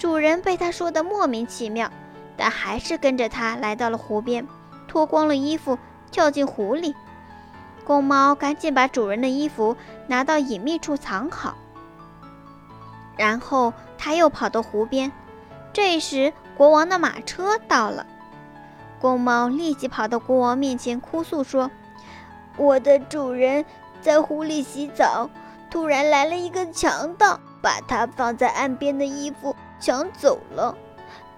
主人被他说的莫名其妙，但还是跟着他来到了湖边，脱光了衣服跳进湖里。公猫赶紧把主人的衣服拿到隐秘处藏好，然后他又跑到湖边。这时，国王的马车到了，公猫立即跑到国王面前哭诉说：“我的主人在湖里洗澡，突然来了一个强盗，把他放在岸边的衣服。”抢走了，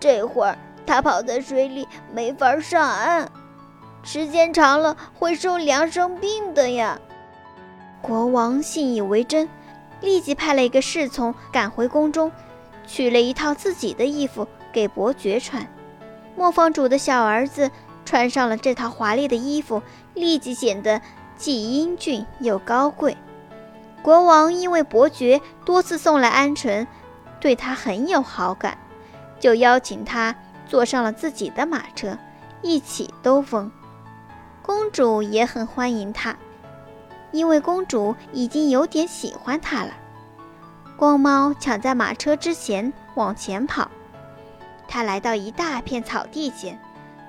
这会儿他跑在水里没法上岸，时间长了会受凉生病的呀。国王信以为真，立即派了一个侍从赶回宫中，取了一套自己的衣服给伯爵穿。磨坊主的小儿子穿上了这套华丽的衣服，立即显得既英俊又高贵。国王因为伯爵多次送来鹌鹑。对他很有好感，就邀请他坐上了自己的马车，一起兜风。公主也很欢迎他，因为公主已经有点喜欢他了。光猫抢在马车之前往前跑，他来到一大片草地前，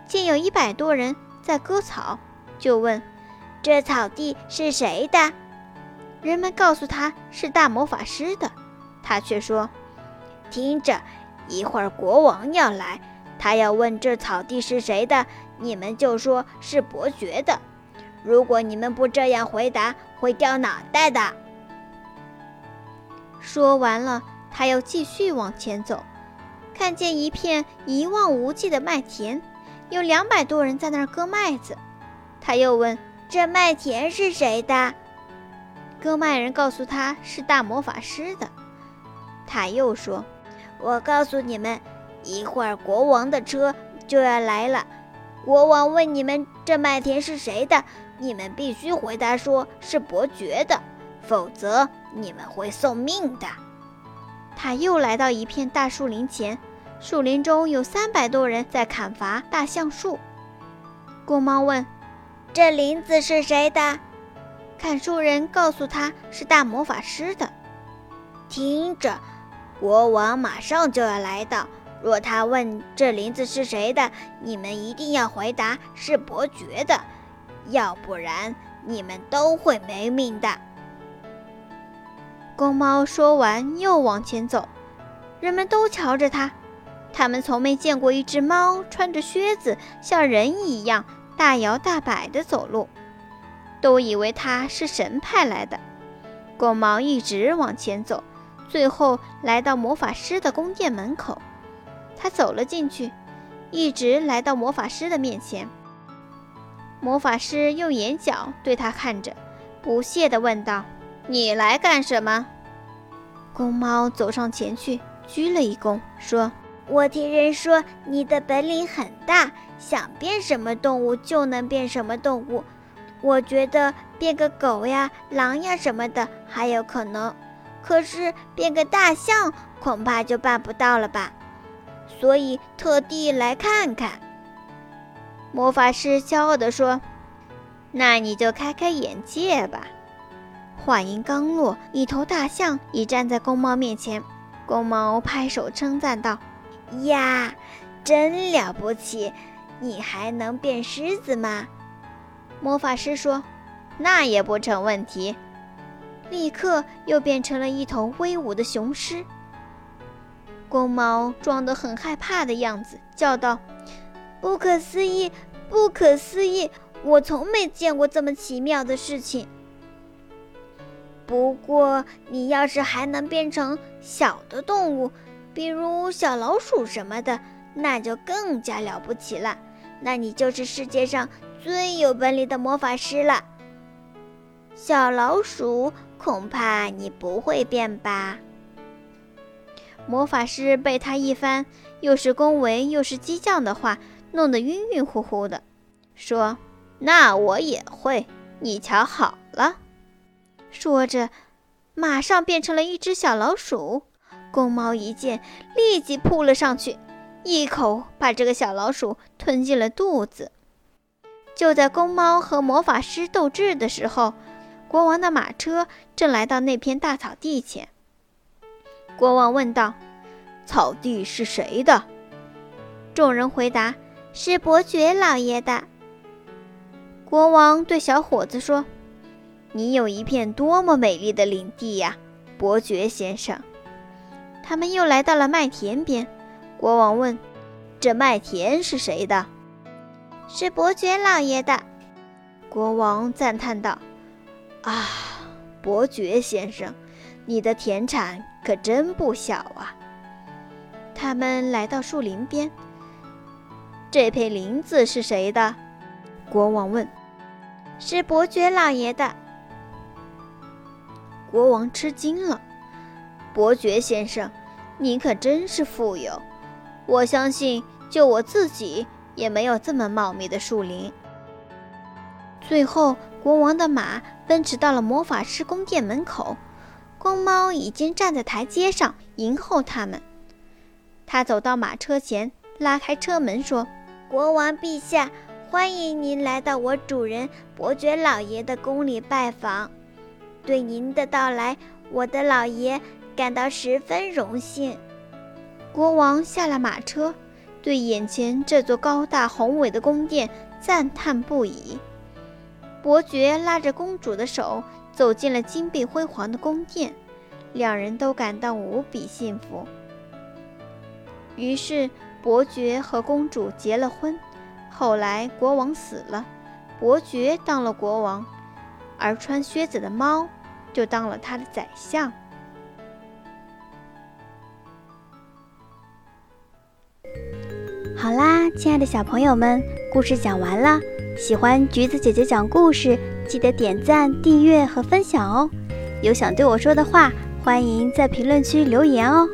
见有一百多人在割草，就问：“这草地是谁的？”人们告诉他是大魔法师的，他却说。听着，一会儿国王要来，他要问这草地是谁的，你们就说是伯爵的。如果你们不这样回答，会掉脑袋的。说完了，他又继续往前走，看见一片一望无际的麦田，有两百多人在那儿割麦子。他又问：“这麦田是谁的？”割麦人告诉他是大魔法师的。他又说。我告诉你们，一会儿国王的车就要来了。国王问你们这麦田是谁的，你们必须回答说是伯爵的，否则你们会送命的。他又来到一片大树林前，树林中有三百多人在砍伐大橡树。公猫问：“这林子是谁的？”砍树人告诉他是大魔法师的。听着。国王马上就要来到，若他问这林子是谁的，你们一定要回答是伯爵的，要不然你们都会没命的。公猫说完，又往前走，人们都瞧着他，他们从没见过一只猫穿着靴子像人一样大摇大摆地走路，都以为它是神派来的。公猫一直往前走。最后来到魔法师的宫殿门口，他走了进去，一直来到魔法师的面前。魔法师用眼角对他看着，不屑地问道：“你来干什么？”公猫走上前去，鞠了一躬，说：“我听人说你的本领很大，想变什么动物就能变什么动物。我觉得变个狗呀、狼呀什么的还有可能。”可是变个大象恐怕就办不到了吧，所以特地来看看。魔法师骄傲地说：“那你就开开眼界吧。”话音刚落，一头大象已站在公猫面前。公猫拍手称赞道：“呀，真了不起！你还能变狮子吗？”魔法师说：“那也不成问题。”立刻又变成了一头威武的雄狮。公猫装得很害怕的样子，叫道：“不可思议，不可思议！我从没见过这么奇妙的事情。不过，你要是还能变成小的动物，比如小老鼠什么的，那就更加了不起了。那你就是世界上最有本领的魔法师了。”小老鼠。恐怕你不会变吧？魔法师被他一番又是恭维又是激将的话弄得晕晕乎乎的，说：“那我也会，你瞧好了。”说着，马上变成了一只小老鼠。公猫一见，立即扑了上去，一口把这个小老鼠吞进了肚子。就在公猫和魔法师斗智的时候，国王的马车正来到那片大草地前。国王问道：“草地是谁的？”众人回答：“是伯爵老爷的。”国王对小伙子说：“你有一片多么美丽的领地呀，伯爵先生！”他们又来到了麦田边。国王问：“这麦田是谁的？”“是伯爵老爷的。”国王赞叹道：“啊，伯爵先生，你的田产可真不小啊！”他们来到树林边。这片林子是谁的？国王问。是伯爵老爷的。国王吃惊了。伯爵先生，你可真是富有。我相信，就我自己也没有这么茂密的树林。最后，国王的马奔驰到了魔法师宫殿门口，公猫已经站在台阶上迎候他们。他走到马车前，拉开车门说。国王陛下，欢迎您来到我主人伯爵老爷的宫里拜访。对您的到来，我的老爷感到十分荣幸。国王下了马车，对眼前这座高大宏伟的宫殿赞叹不已。伯爵拉着公主的手走进了金碧辉煌的宫殿，两人都感到无比幸福。于是。伯爵和公主结了婚，后来国王死了，伯爵当了国王，而穿靴子的猫就当了他的宰相。好啦，亲爱的小朋友们，故事讲完了。喜欢橘子姐姐讲故事，记得点赞、订阅和分享哦。有想对我说的话，欢迎在评论区留言哦。